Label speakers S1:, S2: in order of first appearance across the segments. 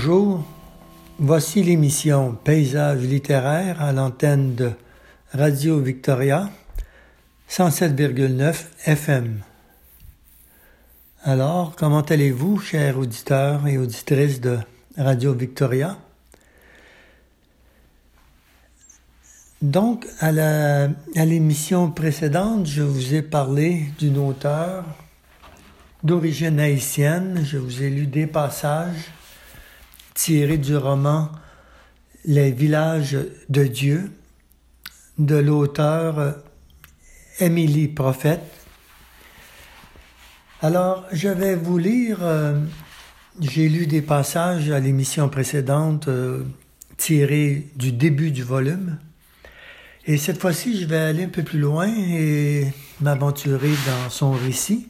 S1: Bonjour, voici l'émission Paysage littéraire à l'antenne de Radio Victoria 107,9 FM. Alors, comment allez-vous, chers auditeurs et auditrices de Radio Victoria? Donc, à l'émission précédente, je vous ai parlé d'une auteure d'origine haïtienne. Je vous ai lu des passages tirés du roman Les villages de Dieu de l'auteur Émilie Prophète. Alors, je vais vous lire, euh, j'ai lu des passages à l'émission précédente euh, tirés du début du volume. Et cette fois-ci, je vais aller un peu plus loin et m'aventurer dans son récit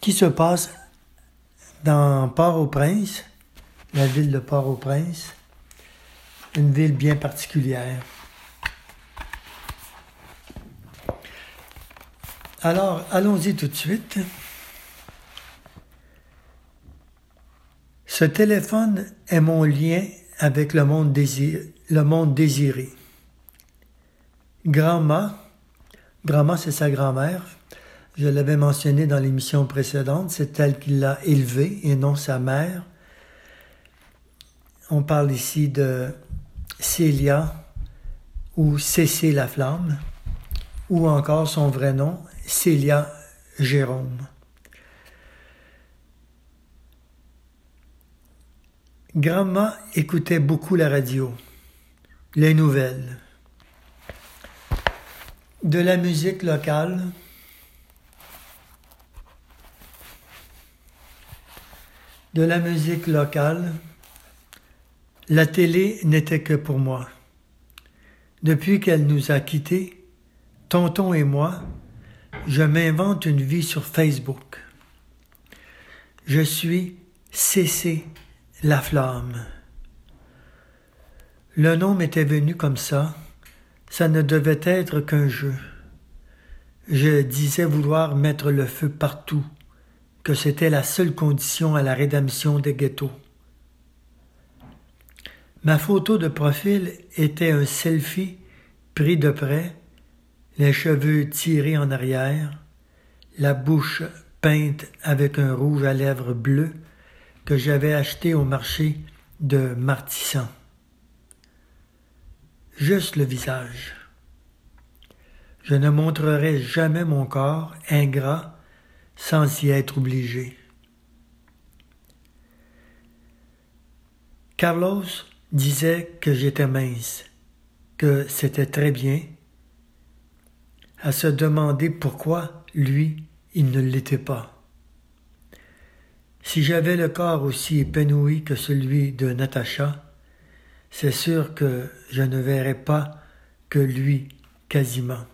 S1: qui se passe dans Port-au-Prince, la ville de Port-au-Prince, une ville bien particulière. Alors, allons-y tout de suite. Ce téléphone est mon lien avec le monde, désiré. Le monde. Grandma, Grandma c'est sa grand-mère, je l'avais mentionné dans l'émission précédente, c'est elle qui l'a élevée et non sa mère. On parle ici de Célia ou Cécile la flamme, ou encore son vrai nom, Célia Jérôme. Grandma écoutait beaucoup la radio, les nouvelles, de la musique locale, de la musique locale, la télé n'était que pour moi. Depuis qu'elle nous a quittés, Tonton et moi, je m'invente une vie sur Facebook. Je suis Cécé la flamme. Le nom m'était venu comme ça ça ne devait être qu'un jeu. Je disais vouloir mettre le feu partout, que c'était la seule condition à la rédemption des ghettos. Ma photo de profil était un selfie pris de près, les cheveux tirés en arrière, la bouche peinte avec un rouge à lèvres bleu que j'avais acheté au marché de Martissan juste le visage. Je ne montrerai jamais mon corps ingrat sans y être obligé. Carlos disait que j'étais mince, que c'était très bien, à se demander pourquoi lui, il ne l'était pas. Si j'avais le corps aussi épanoui que celui de Natacha, c'est sûr que je ne verrai pas que lui quasiment.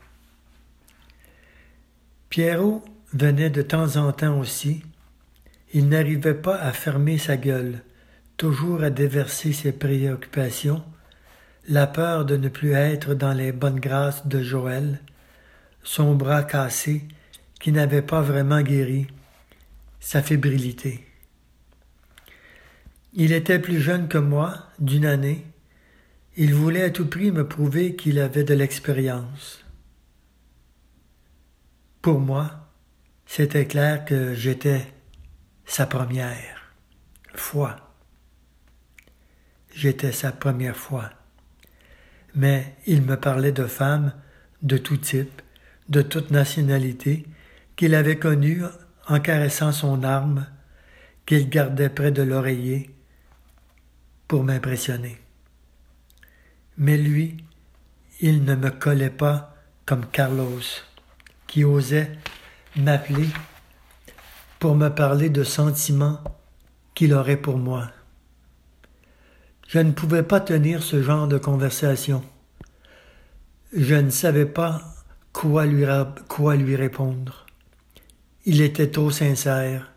S1: Pierrot venait de temps en temps aussi. Il n'arrivait pas à fermer sa gueule, toujours à déverser ses préoccupations, la peur de ne plus être dans les bonnes grâces de Joël, son bras cassé qui n'avait pas vraiment guéri, sa fébrilité. Il était plus jeune que moi, d'une année, il voulait à tout prix me prouver qu'il avait de l'expérience. Pour moi, c'était clair que j'étais sa première fois. J'étais sa première fois. Mais il me parlait de femmes de tout type, de toute nationalité, qu'il avait connues en caressant son arme, qu'il gardait près de l'oreiller pour m'impressionner. Mais lui, il ne me collait pas comme Carlos, qui osait m'appeler pour me parler de sentiments qu'il aurait pour moi. Je ne pouvais pas tenir ce genre de conversation. Je ne savais pas quoi lui, répondre. Il était trop sincère.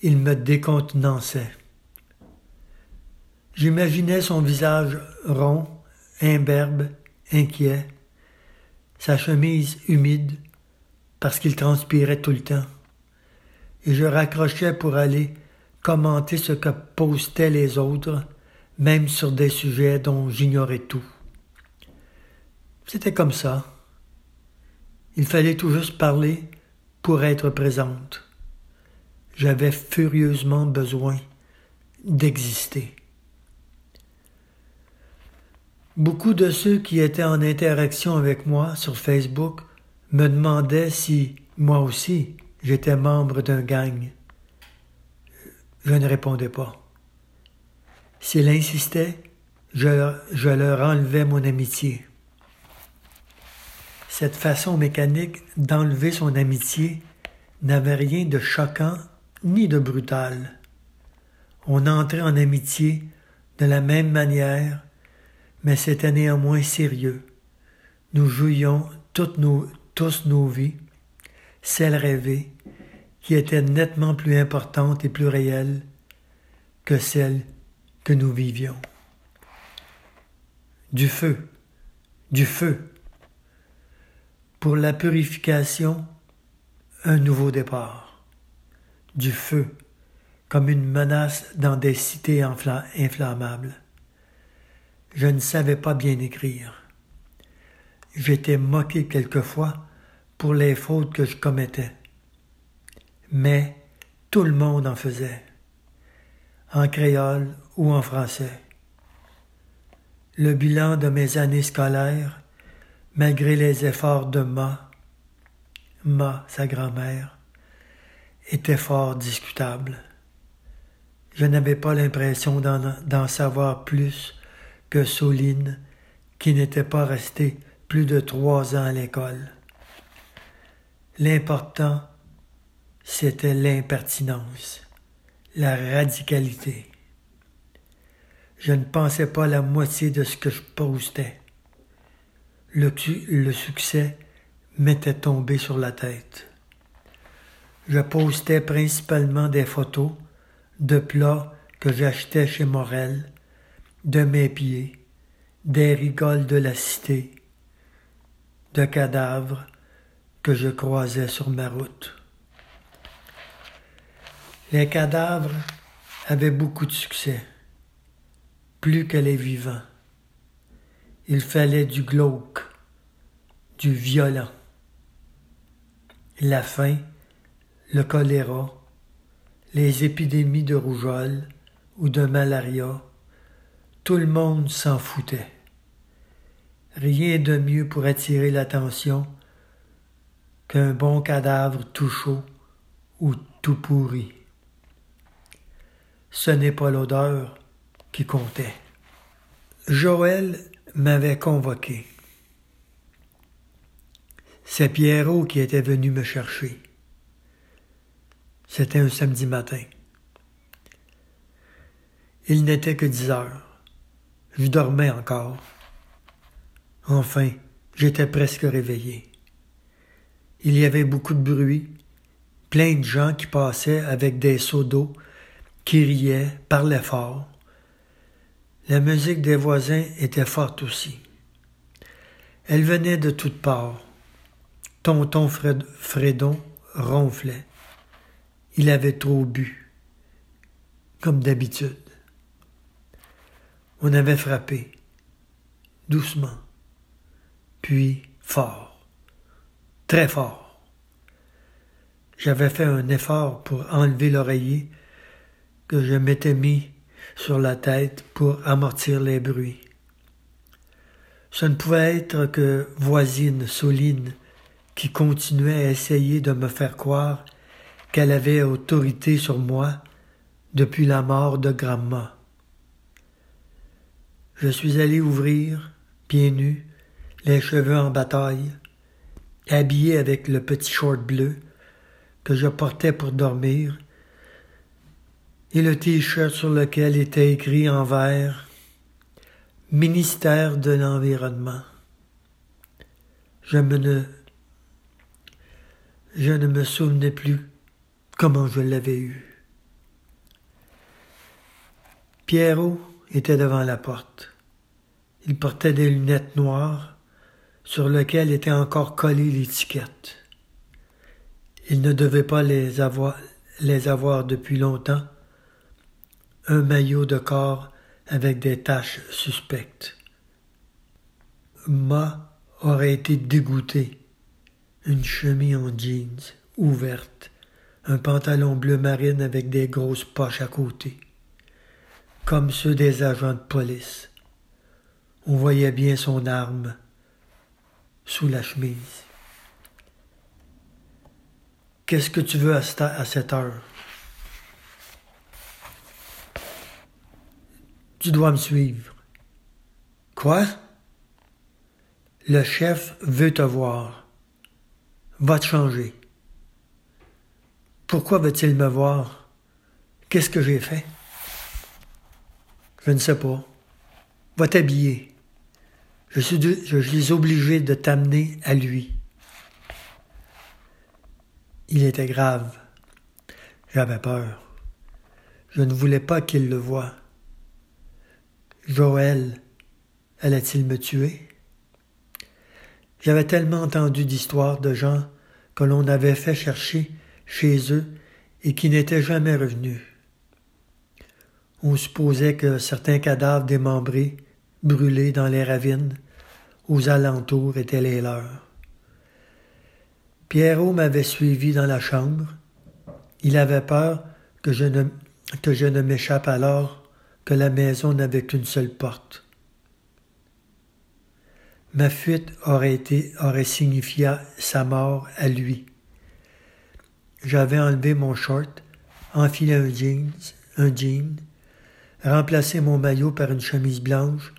S1: Il me décontenançait. J'imaginais son visage rond, imberbe, inquiet, sa chemise humide parce qu'il transpirait tout le temps, et je raccrochais pour aller commenter ce que postaient les autres, même sur des sujets dont j'ignorais tout. C'était comme ça. Il fallait tout juste parler pour être présente. J'avais furieusement besoin d'exister. Beaucoup de ceux qui étaient en interaction avec moi sur Facebook me demandaient si, moi aussi, j'étais membre d'un gang. Je ne répondais pas. S'il insistait, je, leur enlevais mon amitié. Cette façon mécanique d'enlever son amitié n'avait rien de choquant ni de brutal. On entrait en amitié de la même manière, mais c'était néanmoins sérieux. Nous jouions toutes tous nos vies, celles rêvées, qui étaient nettement plus importantes et plus réelles que celles que nous vivions. Du feu, du feu. Pour la purification, un nouveau départ. Du feu, comme une menace dans des cités inflammables. Je ne savais pas bien écrire. J'étais moqué quelquefois pour les fautes que je commettais. Mais tout le monde en faisait, en créole ou en français. Le bilan de mes années scolaires, malgré les efforts de Ma, Ma, sa grand-mère, était fort discutable. Je n'avais pas l'impression d'en savoir plus que Soline, qui n'était pas restée plus de trois ans à l'école. L'important, c'était l'impertinence, la radicalité. Je ne pensais pas la moitié de ce que je postais. Le, succès m'était tombé sur la tête. Je postais principalement des photos de plats que j'achetais chez Morel, de mes pieds, des rigoles de la cité, de cadavres que je croisais sur ma route. Les cadavres avaient beaucoup de succès, plus que les vivants. Il fallait du glauque, du violent. La faim, le choléra, les épidémies de rougeole ou de malaria, tout le monde s'en foutait. Rien de mieux pour attirer l'attention qu'un bon cadavre tout chaud ou tout pourri. Ce n'est pas l'odeur qui comptait. Joël m'avait convoqué. C'est Pierrot qui était venu me chercher. C'était un samedi matin. Il n'était que dix heures. Je dormais encore. Enfin, j'étais presque réveillé. Il y avait beaucoup de bruit, plein de gens qui passaient avec des seaux d'eau, qui riaient, parlaient fort. La musique des voisins était forte aussi. Elle venait de toutes parts. Tonton Fredon ronflait. Il avait trop bu, comme d'habitude. On avait frappé, doucement, puis fort, très fort. J'avais fait un effort pour enlever l'oreiller que je m'étais mis sur la tête pour amortir les bruits. Ce ne pouvait être que voisine Soline qui continuait à essayer de me faire croire qu'elle avait autorité sur moi depuis la mort de Gramma. Je suis allé ouvrir, pieds nus, les cheveux en bataille, habillé avec le petit short bleu que je portais pour dormir, et le t-shirt sur lequel était écrit en vert Ministère de l'Environnement. Je me ne, je ne me souvenais plus comment je l'avais eu. Pierrot était devant la porte. Il portait des lunettes noires sur lesquelles était encore collée l'étiquette. Il ne devait pas les avoir, les avoir depuis longtemps, un maillot de corps avec des taches suspectes. Ma aurait été dégoûté. Une chemise en jeans, ouverte, un pantalon bleu marine avec des grosses poches à côté, comme ceux des agents de police. On voyait bien son arme sous la chemise. Qu'est-ce que tu veux à cette heure? Tu dois me suivre. Quoi? Le chef veut te voir. Va te changer. Pourquoi veut-il me voir? Qu'est-ce que j'ai fait? Je ne sais pas. Va t'habiller. Je suis, obligé de t'amener à lui. Il était grave. J'avais peur. Je ne voulais pas qu'il le voie. Joël allait-il me tuer? J'avais tellement entendu d'histoires de gens que l'on avait fait chercher chez eux et qui n'étaient jamais revenus. On supposait que certains cadavres démembrés, brûlés dans les ravines, aux alentours étaient les leurs. Pierrot m'avait suivi dans la chambre. Il avait peur que je ne, que je ne m'échappe alors que la maison n'avait qu'une seule porte. Ma fuite aurait signifié sa mort à lui. J'avais enlevé mon short, enfilé un un jean, remplacé mon maillot par une chemise blanche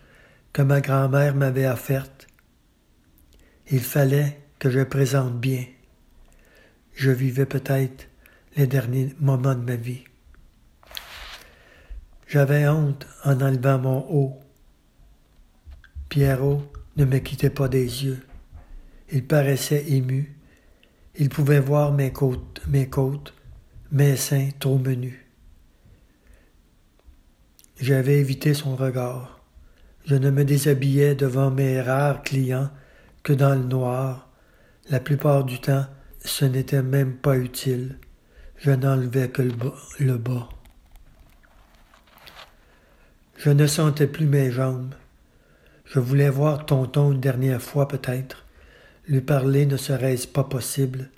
S1: que ma grand-mère m'avait offerte. Il fallait que je présente bien. Je vivais peut-être les derniers moments de ma vie. J'avais honte en enlevant mon haut. Pierrot ne me quittait pas des yeux. Il paraissait ému. Il pouvait voir mes côtes, mes côtes, mes seins trop menus. J'avais évité son regard. Je ne me déshabillais devant mes rares clients que dans le noir. La plupart du temps, ce n'était même pas utile. Je n'enlevais que le bas. Je ne sentais plus mes jambes. Je voulais voir Tonton une dernière fois peut-être. Lui parler ne serait-ce pas possible?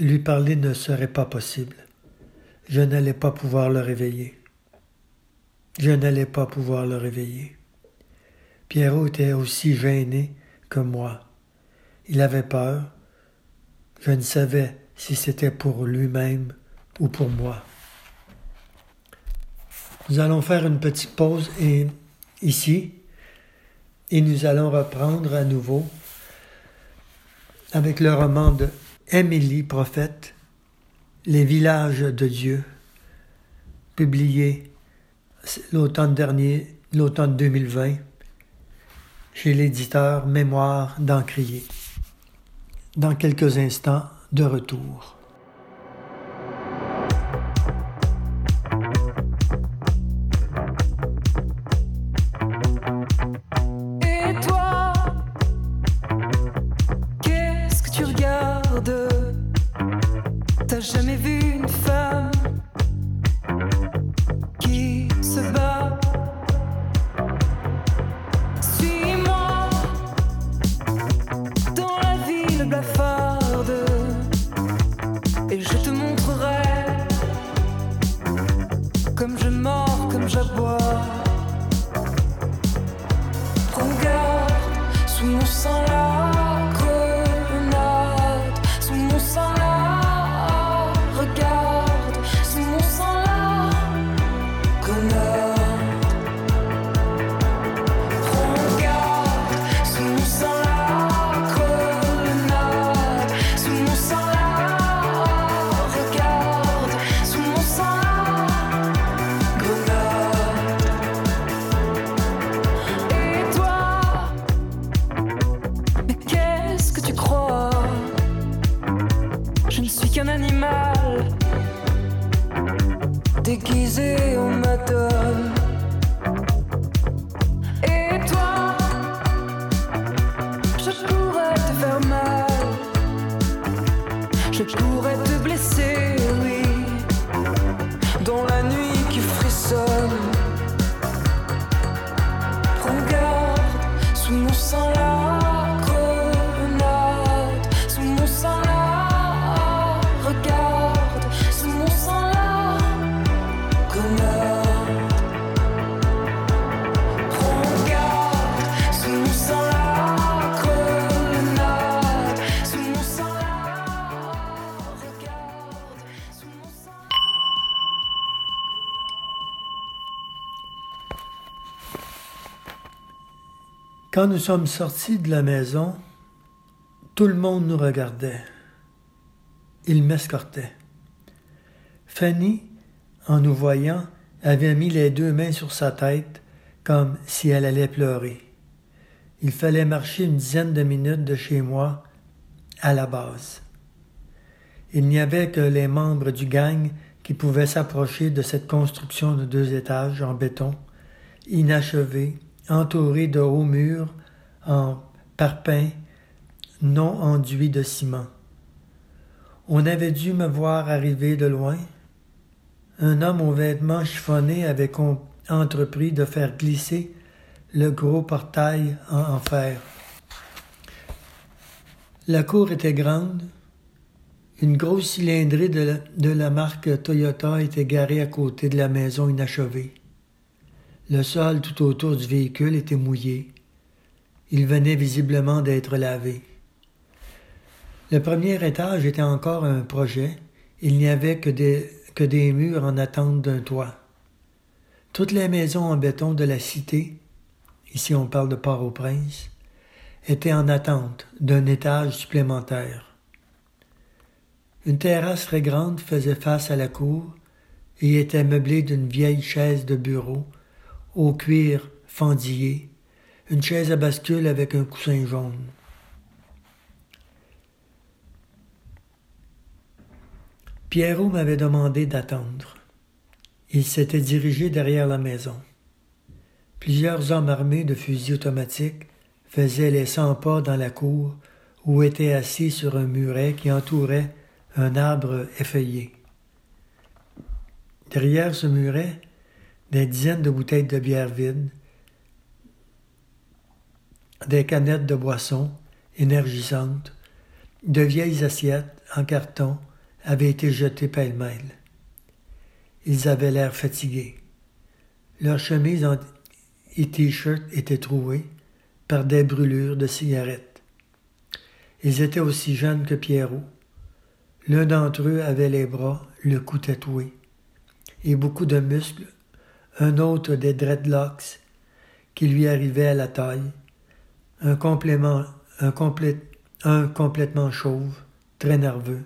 S1: Lui parler ne serait pas possible. Je n'allais pas pouvoir le réveiller. Je n'allais pas pouvoir le réveiller. Pierrot était aussi gêné que moi. Il avait peur. Je ne savais si c'était pour lui-même ou pour moi. Nous allons faire une petite pause ici et nous allons reprendre à nouveau avec le roman de Émilie Prophète, Les villages de Dieu, publié l'automne dernier, l'automne 2020, chez l'éditeur Mémoire d'Encrier. Dans quelques instants, de retour.
S2: Je pourrais
S1: Quand nous sommes sortis de la maison, tout le monde nous regardait. Il m'escortait. Fanny, en nous voyant, avait mis les deux mains sur sa tête comme si elle allait pleurer. Il fallait marcher une dizaine de minutes de chez moi à la base. Il n'y avait que les membres du gang qui pouvaient s'approcher de cette construction de deux étages en béton, inachevée, entourée de hauts murs en parpaing non enduits de ciment. On avait dû me voir arriver de loin. Un homme aux vêtements chiffonnés avait entrepris de faire glisser le gros portail en, fer. La cour était grande. Une grosse cylindrée de la marque Toyota était garée à côté de la maison inachevée. Le sol tout autour du véhicule était mouillé. Il venait visiblement d'être lavé. Le premier étage était encore un projet. Il n'y avait que des, murs en attente d'un toit. Toutes les maisons en béton de la cité ici on parle de Port-au-Prince, était en attente d'un étage supplémentaire. Une terrasse très grande faisait face à la cour et était meublée d'une vieille chaise de bureau au cuir fendillé, une chaise à bascule avec un coussin jaune. Pierrot m'avait demandé d'attendre. Il s'était dirigé derrière la maison. Plusieurs hommes armés de fusils automatiques faisaient les cent pas dans la cour ou étaient assis sur un muret qui entourait un arbre effeuillé. Derrière ce muret, des dizaines de bouteilles de bière vides, des canettes de boissons énergisantes, de vieilles assiettes en carton avaient été jetées pêle-mêle. Ils avaient l'air fatigués. Leurs chemises et t-shirts étaient troués par des brûlures de cigarettes. Ils étaient aussi jeunes que Pierrot. L'un d'entre eux avait les bras, le cou tatoué, et beaucoup de muscles, un autre des dreadlocks qui lui arrivaient à la taille, un complément, un, complètement chauve, très nerveux,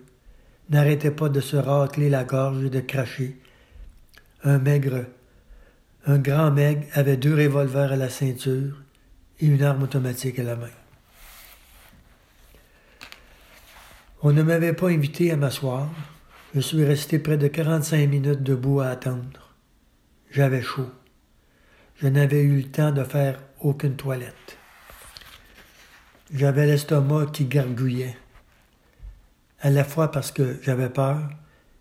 S1: n'arrêtait pas de se racler la gorge et de cracher, un maigre un grand meg avait deux revolvers à la ceinture et une arme automatique à la main. On ne m'avait pas invité à m'asseoir. Je suis resté près de 45 minutes debout à attendre. J'avais chaud. Je n'avais eu le temps de faire aucune toilette. J'avais l'estomac qui gargouillait, à la fois parce que j'avais peur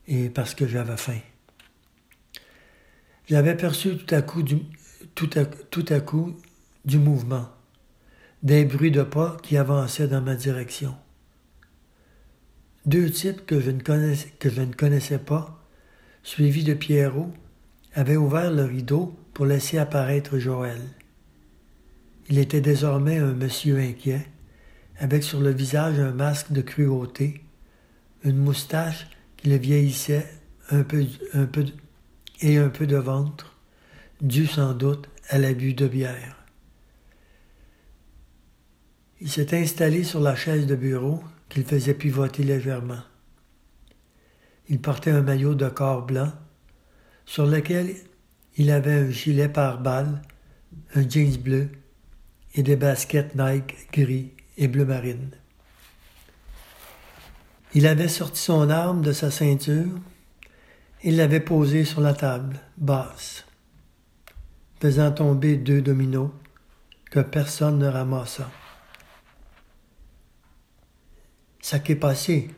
S1: et parce que j'avais faim. J'avais perçu tout à coup du, tout coup du mouvement, des bruits de pas qui avançaient dans ma direction. Deux types que je ne connaissais pas, suivis de Pierrot, avaient ouvert le rideau pour laisser apparaître Joël. Il était désormais un monsieur inquiet, avec sur le visage un masque de cruauté, une moustache qui le vieillissait un peu, et un peu de ventre, dû sans doute à l'abus de bière. Il s'est installé sur la chaise de bureau qu'il faisait pivoter légèrement. Il portait un maillot de corps blanc, sur lequel il avait un gilet pare-balles, un jeans bleu et des baskets Nike gris et bleu marine. Il avait sorti son arme de sa ceinture il l'avait posé sur la table, basse, faisant tomber deux dominos que personne ne ramassa. Ça qu'est passé.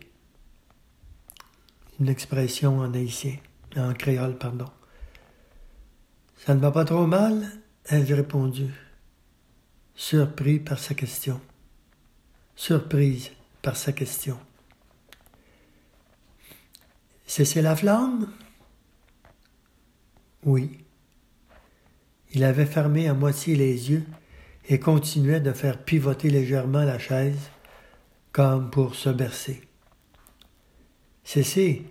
S1: Une expression en haïtien, en créole, pardon. Ça ne va pas trop mal? ai-je répondu, surpris par sa question. Surprise par sa question. Cessez la flamme? Oui. Il avait fermé à moitié les yeux et continuait de faire pivoter légèrement la chaise, comme pour se bercer. Cessez,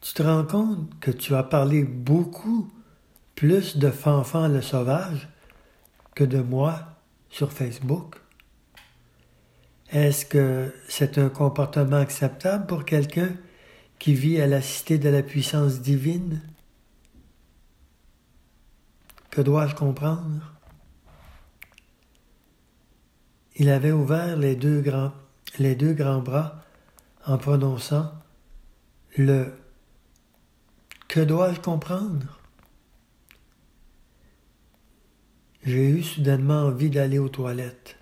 S1: tu te rends compte que tu as parlé beaucoup plus de Fanfan le sauvage que de moi sur Facebook? Est-ce que c'est un comportement acceptable pour quelqu'un qui vit à la cité de la puissance divine? Que dois-je comprendre? Il avait ouvert les deux grands, les deux grands bras en prononçant le Que dois-je comprendre? J'ai eu soudainement envie d'aller aux toilettes.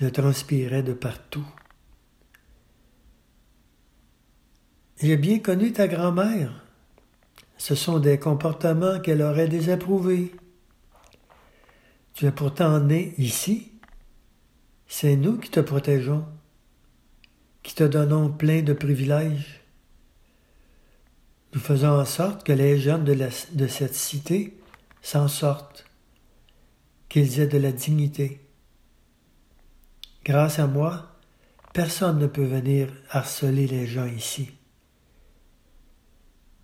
S1: Je transpirais de partout. J'ai bien connu ta grand-mère. Ce sont des comportements qu'elle aurait désapprouvés. Tu es pourtant né ici. C'est nous qui te protégeons, qui te donnons plein de privilèges. Nous faisons en sorte que les jeunes de, cette cité s'en sortent, qu'ils aient de la dignité. Grâce à moi, personne ne peut venir harceler les gens ici.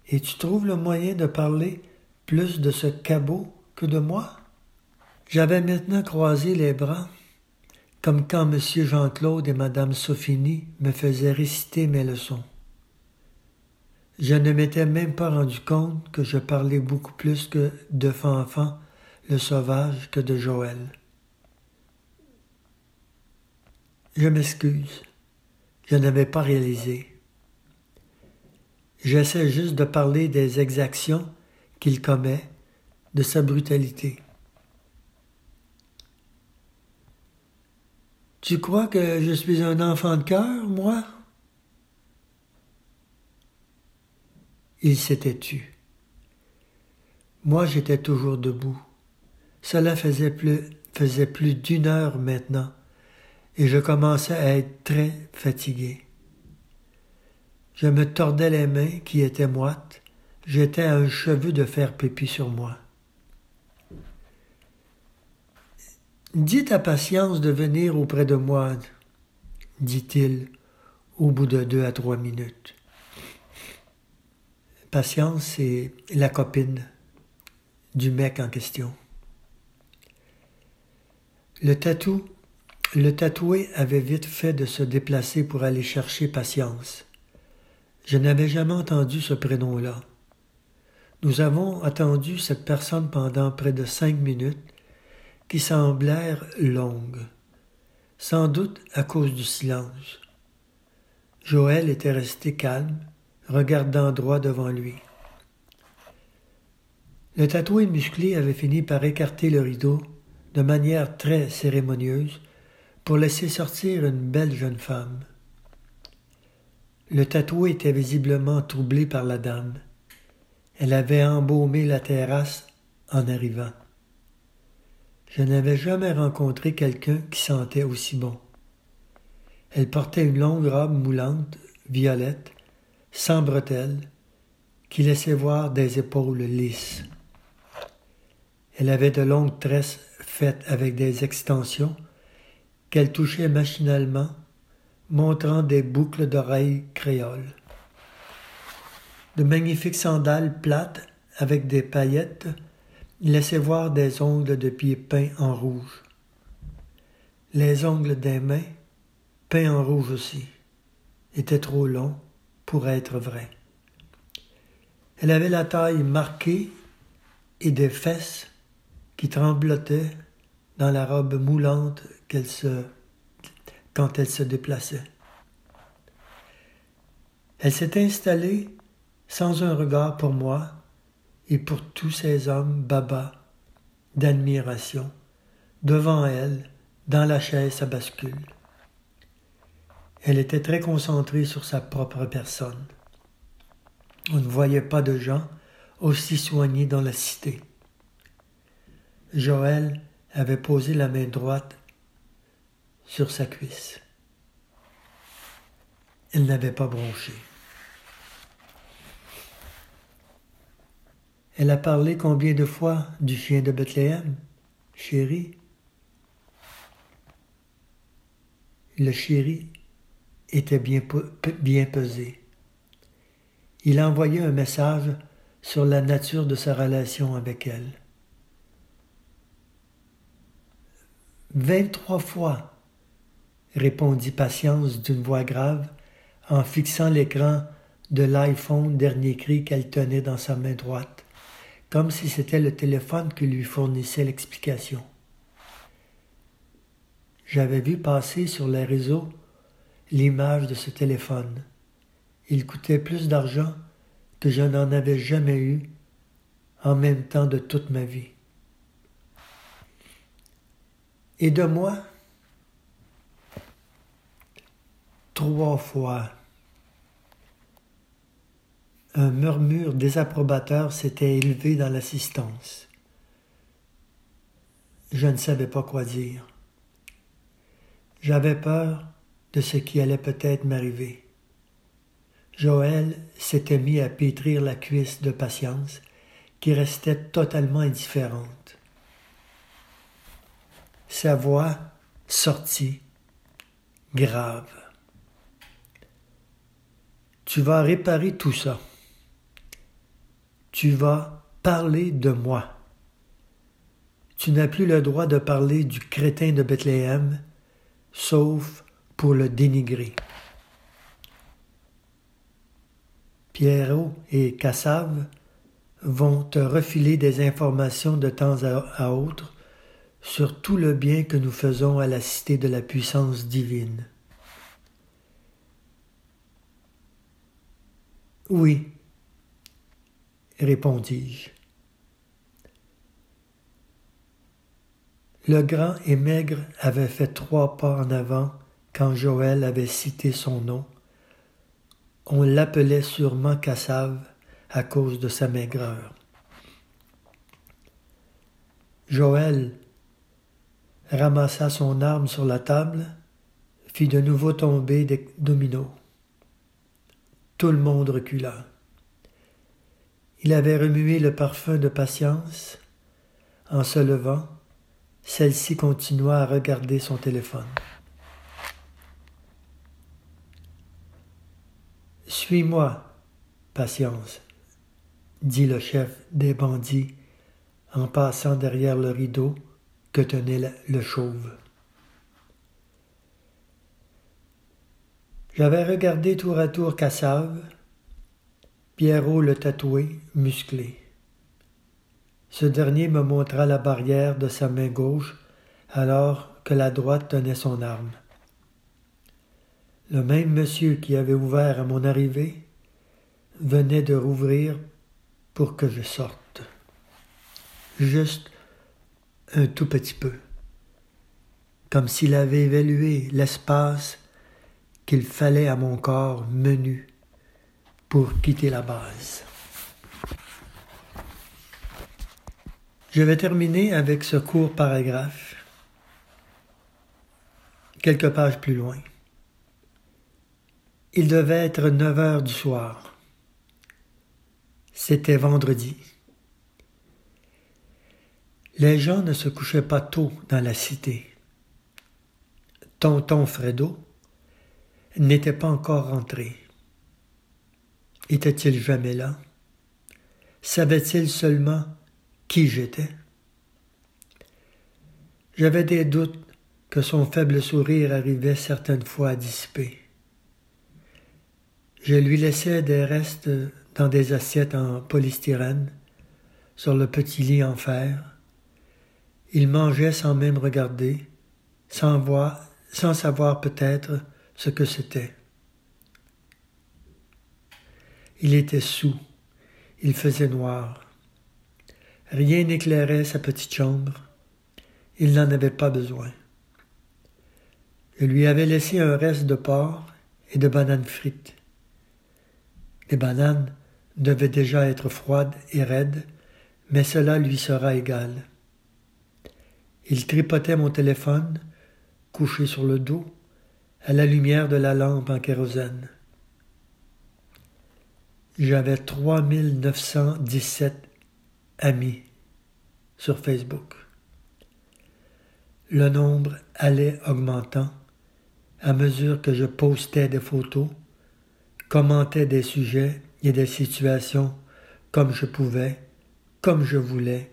S1: Et tu trouves le moyen de parler plus de ce cabot que de moi? J'avais maintenant croisé les bras, comme quand M. Jean-Claude et Mme Sophiny me faisaient réciter mes leçons. Je ne m'étais même pas rendu compte que je parlais beaucoup plus que de Fanfan, le sauvage, que de Joël. Je m'excuse. Je n'avais pas réalisé. J'essaie juste de parler des exactions qu'il commet, de sa brutalité. Tu crois que je suis un enfant de cœur, moi? Il s'était tu. Moi, j'étais toujours debout. Cela faisait plus, d'une heure maintenant et je commençais à être très fatigué. Je me tordais les mains qui étaient moites, j'étais à un cheveu de faire pipi sur moi. Dis ta patience de venir auprès de moi, dit-il au bout de deux à trois minutes. Patience, c'est la copine du mec en question. Le tatou le tatoué avait vite fait de se déplacer pour aller chercher patience. Je n'avais jamais entendu ce prénom-là. Nous avons attendu cette personne pendant près de cinq minutes, qui semblèrent longues, sans doute à cause du silence. Joël était resté calme, regardant droit devant lui. Le tatoué musclé avait fini par écarter le rideau de manière très cérémonieuse pour laisser sortir une belle jeune femme. Le tatoué était visiblement troublé par la dame. Elle avait embaumé la terrasse en arrivant. Je n'avais jamais rencontré quelqu'un qui sentait aussi bon. Elle portait une longue robe moulante, violette, sans bretelles, qui laissait voir des épaules lisses. Elle avait de longues tresses faites avec des extensions qu'elle touchait machinalement, montrant des boucles d'oreilles créoles. De magnifiques sandales plates avec des paillettes laissaient voir des ongles de pieds peints en rouge. Les ongles des mains, peints en rouge aussi, étaient trop longs pour être vrais. Elle avait la taille marquée et des fesses qui tremblotaient dans la robe moulante qu'elle se, quand elle se déplaçait. Elle s'est installée sans un regard pour moi et pour tous ces hommes baba d'admiration devant elle dans la chaise à bascule. Elle était très concentrée sur sa propre personne. On ne voyait pas de gens aussi soignés dans la cité. Joël avait posé la main droite sur sa cuisse. Elle n'avait pas bronché. Elle a parlé combien de fois du chien de Bethléem, chéri? Le chéri était bien, bien pesé. Il envoyait un message sur la nature de sa relation avec elle. Vingt-trois fois, répondit Patience d'une voix grave en fixant l'écran de l'iPhone dernier cri qu'elle tenait dans sa main droite, comme si c'était le téléphone qui lui fournissait l'explication. J'avais vu passer sur les réseaux l'image de ce téléphone. Il coûtait plus d'argent que je n'en avais jamais eu en même temps de toute ma vie. Et de moi, trois fois. Un murmure désapprobateur s'était élevé dans l'assistance. Je ne savais pas quoi dire. J'avais peur de ce qui allait peut-être m'arriver. Joël s'était mis à pétrir la cuisse de patience, qui restait totalement indifférente. Sa voix sortit, grave. Tu vas réparer tout ça. Tu vas parler de moi. Tu n'as plus le droit de parler du crétin de Bethléem, sauf pour le dénigrer. Pierrot et Cassave vont te refiler des informations de temps à autre sur tout le bien que nous faisons à la cité de la puissance divine. Oui, répondis-je. Le grand et maigre avait fait trois pas en avant quand Joël avait cité son nom. On l'appelait sûrement Cassave à cause de sa maigreur. Joël ramassa son arme sur la table, fit de nouveau tomber des dominos. Tout le monde recula. Il avait remué le parfum de patience. En se levant, celle-ci continua à regarder son téléphone. Suis-moi, patience, dit le chef des bandits en passant derrière le rideau que tenait le chauve. J'avais regardé tour à tour Cassave, Pierrot le tatoué, musclé. Ce dernier me montra la barrière de sa main gauche alors que la droite tenait son arme. Le même monsieur qui avait ouvert à mon arrivée venait de rouvrir pour que je sorte. Juste un tout petit peu, comme s'il avait évalué l'espace qu'il fallait à mon corps menu pour quitter la base. Je vais terminer avec ce court paragraphe, quelques pages plus loin. Il devait être neuf heures du soir. C'était vendredi. Les gens ne se couchaient pas tôt dans la cité. Tonton Fredo n'était pas encore rentré. Était-il jamais là? Savait-il seulement qui j'étais? J'avais des doutes que son faible sourire arrivait certaines fois à dissiper. Je lui laissais des restes dans des assiettes en polystyrène, sur le petit lit en fer. Il mangeait sans même regarder, sans voir, sans savoir peut-être ce que c'était. Il était sous, il faisait noir. Rien n'éclairait sa petite chambre. Il n'en avait pas besoin. Je lui avais laissé un reste de porc et de bananes frites. Les bananes devaient déjà être froides et raides, mais cela lui sera égal. Il tripotait mon téléphone, couché sur le dos, à la lumière de la lampe en kérosène. J'avais 3917 amis sur Facebook. Le nombre allait augmentant à mesure que je postais des photos, commentais des sujets et des situations comme je pouvais, comme je voulais,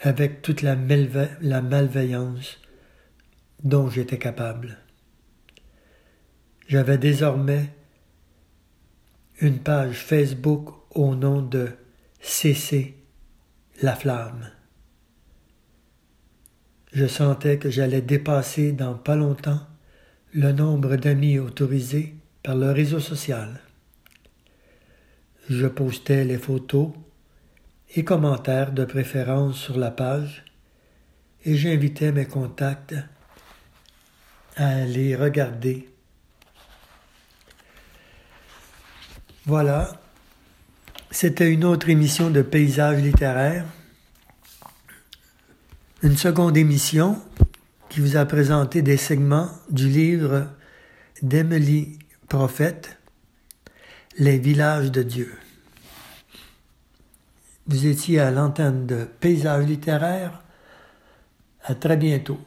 S1: avec toute la, la malveillance dont j'étais capable. J'avais désormais une page Facebook au nom de CC La Flamme. Je sentais que j'allais dépasser dans pas longtemps le nombre d'amis autorisés le réseau social. Je postais les photos et commentaires de préférence sur la page et j'invitais mes contacts à les regarder. Voilà, c'était une autre émission de Paysage littéraire, une seconde émission qui vous a présenté des segments du livre d'Emily Prophète, Les villages de Dieu. Vous étiez à l'antenne de Paysage littéraire. À très bientôt.